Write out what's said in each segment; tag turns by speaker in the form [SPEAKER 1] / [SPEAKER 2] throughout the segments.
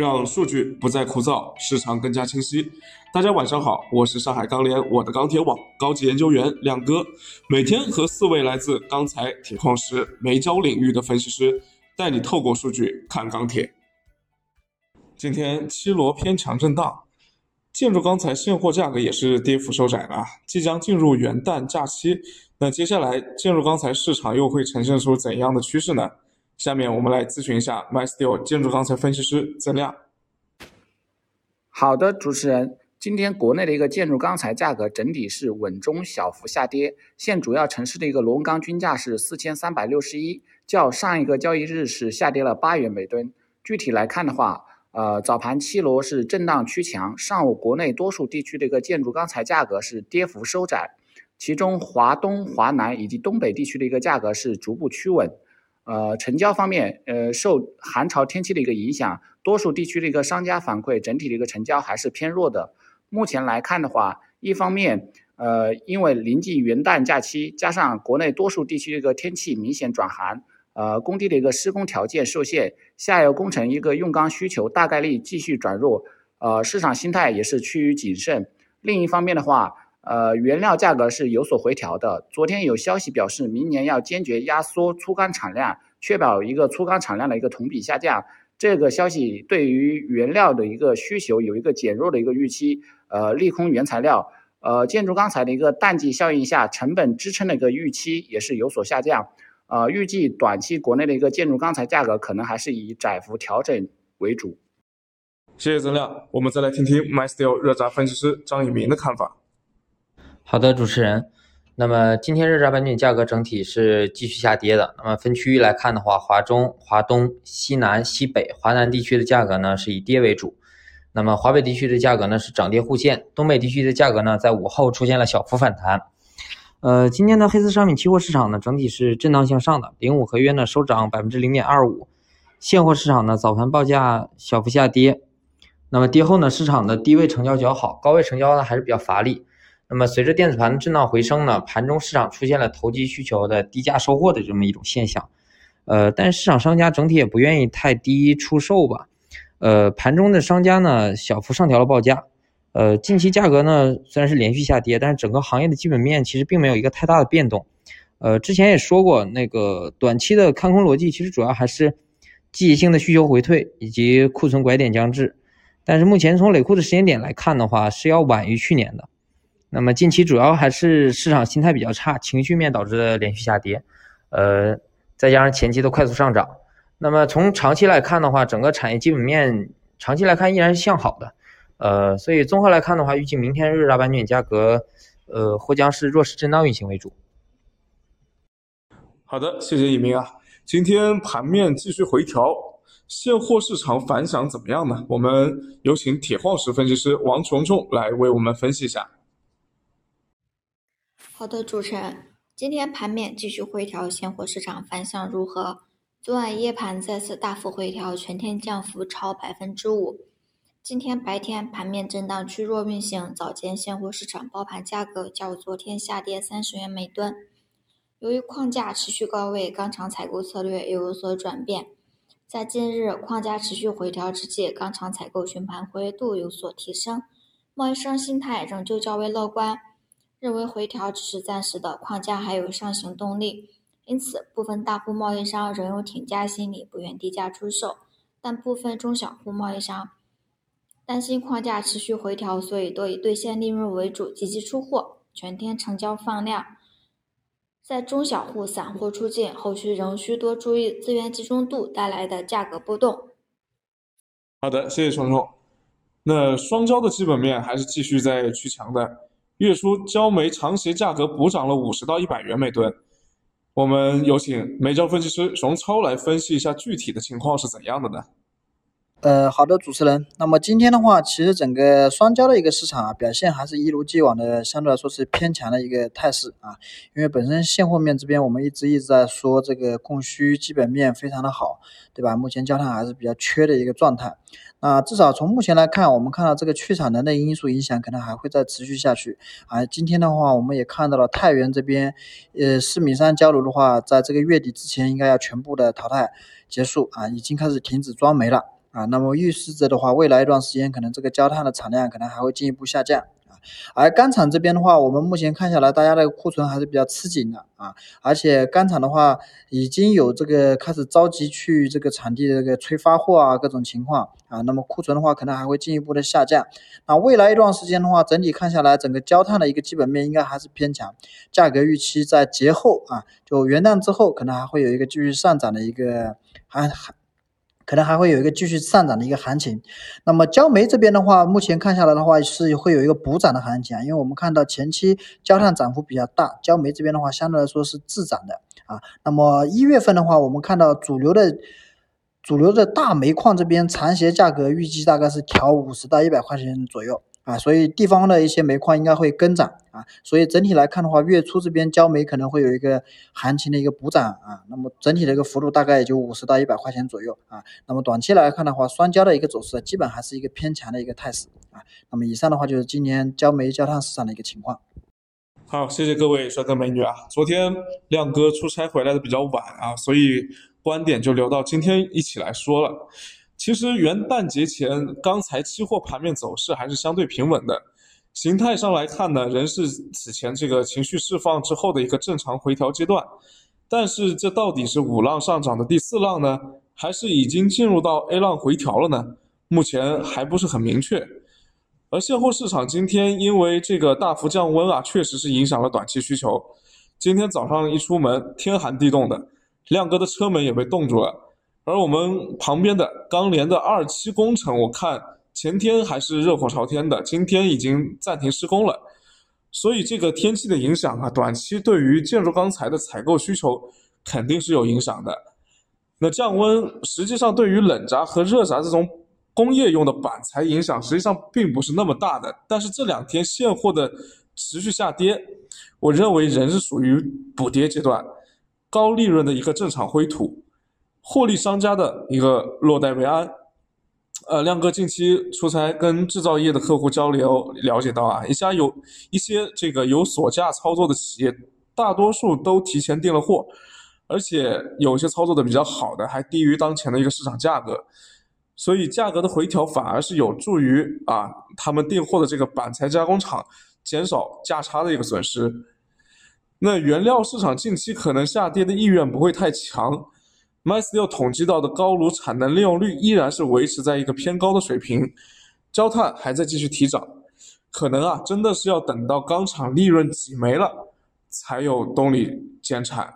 [SPEAKER 1] 让数据不再枯燥，市场更加清晰。大家晚上好，我是上海钢联我的钢铁网高级研究员亮哥，每天和四位来自钢材、铁矿石、煤焦领域的分析师，带你透过数据看钢铁。今天七螺偏强震荡，建筑钢材现货价格也是跌幅收窄了，即将进入元旦假期，那接下来建筑钢材市场又会呈现出怎样的趋势呢？下面我们来咨询一下 MySteel 建筑钢材分析师曾亮。
[SPEAKER 2] 好的，主持人，今天国内的一个建筑钢材价格整体是稳中小幅下跌，现主要城市的一个螺纹钢均价是四千三百六十一，较上一个交易日是下跌了八元每吨。具体来看的话，呃，早盘七螺是震荡趋强，上午国内多数地区的一个建筑钢材价格是跌幅收窄，其中华东、华南以及东北地区的一个价格是逐步趋稳。呃，成交方面，呃，受寒潮天气的一个影响，多数地区的一个商家反馈，整体的一个成交还是偏弱的。目前来看的话，一方面，呃，因为临近元旦假期，加上国内多数地区的一个天气明显转寒，呃，工地的一个施工条件受限，下游工程一个用钢需求大概率继续转弱，呃，市场心态也是趋于谨慎。另一方面的话，呃，原料价格是有所回调的。昨天有消息表示，明年要坚决压缩粗钢产量，确保一个粗钢产量的一个同比下降。这个消息对于原料的一个需求有一个减弱的一个预期，呃，利空原材料。呃，建筑钢材的一个淡季效应下，成本支撑的一个预期也是有所下降。呃，预计短期国内的一个建筑钢材价格可能还是以窄幅调整为主。
[SPEAKER 1] 谢谢曾亮，我们再来听听 MySteel 热轧分析师张以明的看法。
[SPEAKER 3] 好的，主持人。那么今天热轧板卷价格整体是继续下跌的。那么分区域来看的话，华中、华东、西南、西北、华南地区的价格呢是以跌为主。那么华北地区的价格呢是涨跌互现，东北地区的价格呢在午后出现了小幅反弹。呃，今天的黑色商品期货市场呢整体是震荡向上的，零五合约呢收涨百分之零点二五，现货市场呢早盘报价小幅下跌。那么跌后呢，市场的低位成交较好，高位成交呢还是比较乏力。那么随着电子盘的震荡回升呢，盘中市场出现了投机需求的低价收货的这么一种现象，呃，但市场商家整体也不愿意太低出售吧，呃，盘中的商家呢小幅上调了报价，呃，近期价格呢虽然是连续下跌，但是整个行业的基本面其实并没有一个太大的变动，呃，之前也说过，那个短期的看空逻辑其实主要还是季节性的需求回退以及库存拐点将至，但是目前从累库的时间点来看的话，是要晚于去年的。那么近期主要还是市场心态比较差，情绪面导致的连续下跌，呃，再加上前期的快速上涨。那么从长期来看的话，整个产业基本面长期来看依然是向好的，呃，所以综合来看的话，预计明天日大板卷价格，呃，或将是弱势震荡运行为主。
[SPEAKER 1] 好的，谢谢一鸣啊。今天盘面继续回调，现货市场反响怎么样呢？我们有请铁矿石分析师王琼琼来为我们分析一下。
[SPEAKER 4] 好的，主持人，今天盘面继续回调，现货市场反响如何？昨晚夜盘再次大幅回调，全天降幅超百分之五。今天白天盘面震荡趋弱运行，早间现货市场包盘价格较昨天下跌三十元每吨。由于矿价持续高位，钢厂采购策略又有所转变。在近日矿价持续回调之际，钢厂采购询盘活跃度有所提升，贸易商心态仍旧较为乐观。认为回调只是暂时的，框架还有上行动力，因此部分大户贸易商仍有挺价心理，不愿低价出售。但部分中小户贸易商担心框架持续回调，所以多以兑现利润为主，积极出货，全天成交放量。在中小户散户出境，后续仍需多注意资源集中度带来的价格波动。
[SPEAKER 1] 好的，谢谢虫虫。那双焦的基本面还是继续在趋强的。月初焦煤长协价格补涨了五十到一百元每吨，我们有请煤焦分析师熊超来分析一下具体的情况是怎样的呢？
[SPEAKER 5] 呃，好的，主持人。那么今天的话，其实整个双焦的一个市场啊，表现还是一如既往的，相对来说是偏强的一个态势啊。因为本身现货面这边，我们一直一直在说这个供需基本面非常的好，对吧？目前焦炭还是比较缺的一个状态。那至少从目前来看，我们看到这个去产能的因素影响可能还会再持续下去啊。今天的话，我们也看到了太原这边，呃，四米三焦炉的话，在这个月底之前应该要全部的淘汰结束啊，已经开始停止装煤了。啊，那么预示着的话，未来一段时间可能这个焦炭的产量可能还会进一步下降啊。而钢厂这边的话，我们目前看下来，大家的库存还是比较吃紧的啊，而且钢厂的话已经有这个开始着急去这个产地的这个催发货啊，各种情况啊，那么库存的话可能还会进一步的下降。那未来一段时间的话，整体看下来，整个焦炭的一个基本面应该还是偏强，价格预期在节后啊，就元旦之后可能还会有一个继续上涨的一个还还。可能还会有一个继续上涨的一个行情。那么焦煤这边的话，目前看下来的话是会有一个补涨的行情啊，因为我们看到前期焦炭涨幅比较大，焦煤这边的话相对来说是滞涨的啊。那么一月份的话，我们看到主流的主流的大煤矿这边长协价格预计大概是调五十到一百块钱左右。啊，所以地方的一些煤矿应该会跟涨啊，所以整体来看的话，月初这边焦煤可能会有一个行情的一个补涨啊，那么整体的一个幅度大概也就五十到一百块钱左右啊，那么短期来看的话，双焦的一个走势基本还是一个偏强的一个态势啊，那么以上的话就是今年焦煤焦炭市场的一个情况。
[SPEAKER 1] 好，谢谢各位帅哥美女啊，昨天亮哥出差回来的比较晚啊，所以观点就留到今天一起来说了。其实元旦节前，钢材期货盘面走势还是相对平稳的。形态上来看呢，仍是此前这个情绪释放之后的一个正常回调阶段。但是这到底是五浪上涨的第四浪呢，还是已经进入到 A 浪回调了呢？目前还不是很明确。而现货市场今天因为这个大幅降温啊，确实是影响了短期需求。今天早上一出门，天寒地冻的，亮哥的车门也被冻住了。而我们旁边的钢联的二期工程，我看前天还是热火朝天的，今天已经暂停施工了。所以这个天气的影响啊，短期对于建筑钢材的采购需求肯定是有影响的。那降温实际上对于冷轧和热轧这种工业用的板材影响实际上并不是那么大的。但是这两天现货的持续下跌，我认为仍是属于补跌阶段，高利润的一个正常灰土。获利商家的一个落袋为安。呃，亮哥近期出差跟制造业的客户交流，了解到啊，一家有一些这个有锁价操作的企业，大多数都提前订了货，而且有些操作的比较好的，还低于当前的一个市场价格，所以价格的回调反而是有助于啊，他们订货的这个板材加工厂减少价差的一个损失。那原料市场近期可能下跌的意愿不会太强。，MySQL 统计到的高炉产能利用率依然是维持在一个偏高的水平，焦炭还在继续提涨，可能啊真的是要等到钢厂利润挤没了，才有动力减产。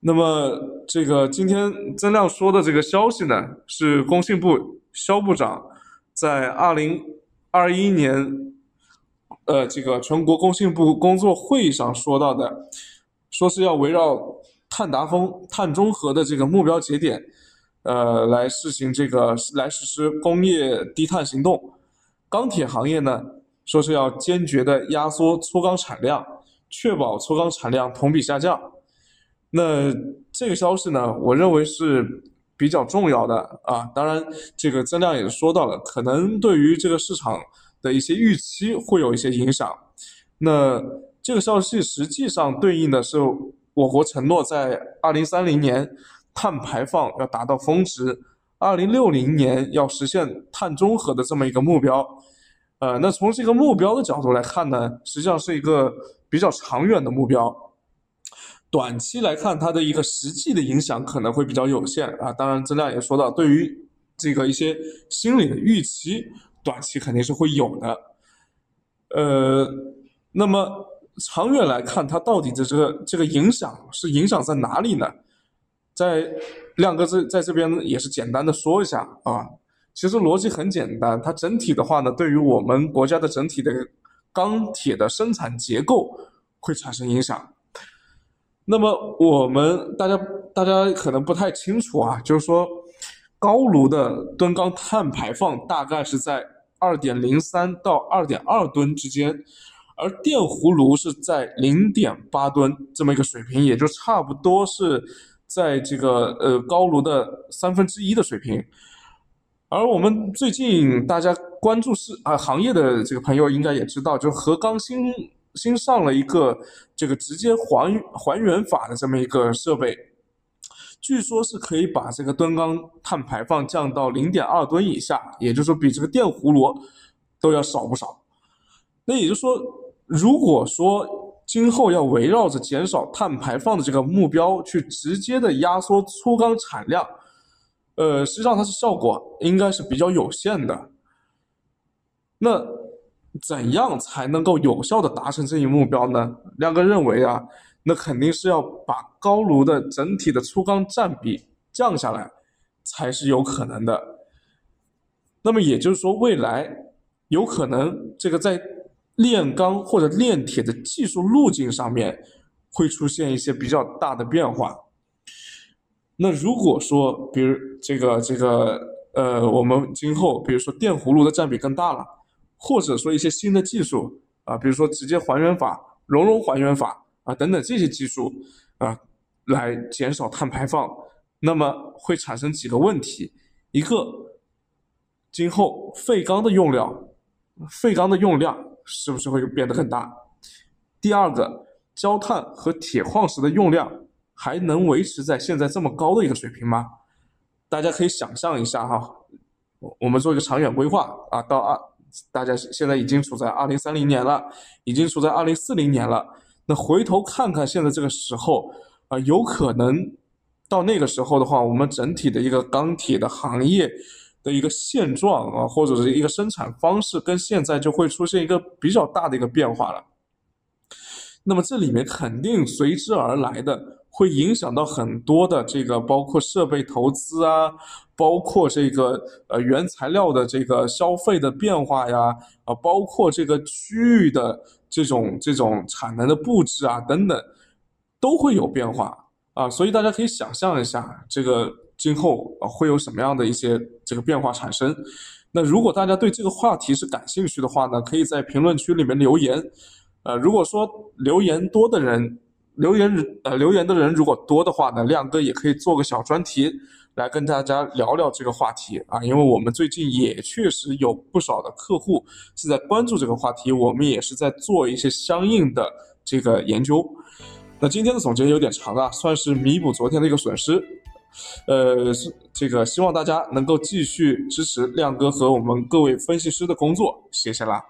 [SPEAKER 1] 那么这个今天曾亮说的这个消息呢，是工信部肖部长在二零二一年，呃这个全国工信部工作会议上说到的，说是要围绕。碳达峰、碳中和的这个目标节点，呃，来实行这个来实施工业低碳行动。钢铁行业呢，说是要坚决的压缩粗钢产量，确保粗钢产量同比下降。那这个消息呢，我认为是比较重要的啊。当然，这个增量也说到了，可能对于这个市场的一些预期会有一些影响。那这个消息实际上对应的是。我国承诺在二零三零年碳排放要达到峰值，二零六零年要实现碳中和的这么一个目标。呃，那从这个目标的角度来看呢，实际上是一个比较长远的目标。短期来看，它的一个实际的影响可能会比较有限啊。当然，曾亮也说到，对于这个一些心理的预期，短期肯定是会有的。呃，那么。长远来看，它到底的这个这个影响是影响在哪里呢？在亮哥这在这边也是简单的说一下啊。其实逻辑很简单，它整体的话呢，对于我们国家的整体的钢铁的生产结构会产生影响。那么我们大家大家可能不太清楚啊，就是说高炉的吨钢碳排放大概是在二点零三到二点二吨之间。而电弧炉是在零点八吨这么一个水平，也就差不多是在这个呃高炉的三分之一的水平。而我们最近大家关注是啊行业的这个朋友应该也知道，就合钢新新上了一个这个直接还还原法的这么一个设备。据说是可以把这个吨钢碳排放降到零点二吨以下，也就是说比这个电葫芦都要少不少。那也就是说，如果说今后要围绕着减少碳排放的这个目标去直接的压缩粗钢产量，呃，实际上它是效果应该是比较有限的。那怎样才能够有效的达成这一目标呢？亮哥认为啊，那肯定是要把高炉的整体的粗钢占比降下来，才是有可能的。那么也就是说，未来有可能这个在炼钢或者炼铁的技术路径上面会出现一些比较大的变化。那如果说，比如这个这个呃，我们今后比如说电葫芦的占比更大了，或者说一些新的技术啊，比如说直接还原法、熔融还原法啊等等这些技术啊，来减少碳排放，那么会产生几个问题：一个，今后废钢的用量，废钢的用量。是不是会变得更大？第二个，焦炭和铁矿石的用量还能维持在现在这么高的一个水平吗？大家可以想象一下哈，我们做一个长远规划啊，到二，大家现在已经处在二零三零年了，已经处在二零四零年了。那回头看看现在这个时候啊，有可能到那个时候的话，我们整体的一个钢铁的行业。的一个现状啊，或者是一个生产方式，跟现在就会出现一个比较大的一个变化了。那么这里面肯定随之而来的，会影响到很多的这个，包括设备投资啊，包括这个呃原材料的这个消费的变化呀，啊，包括这个区域的这种这种产能的布置啊等等，都会有变化啊。所以大家可以想象一下这个。今后啊会有什么样的一些这个变化产生？那如果大家对这个话题是感兴趣的话呢，可以在评论区里面留言。呃，如果说留言多的人，留言呃留言的人如果多的话呢，亮哥也可以做个小专题来跟大家聊聊这个话题啊，因为我们最近也确实有不少的客户是在关注这个话题，我们也是在做一些相应的这个研究。那今天的总结有点长啊，算是弥补昨天的一个损失。呃，是这个，希望大家能够继续支持亮哥和我们各位分析师的工作，谢谢啦。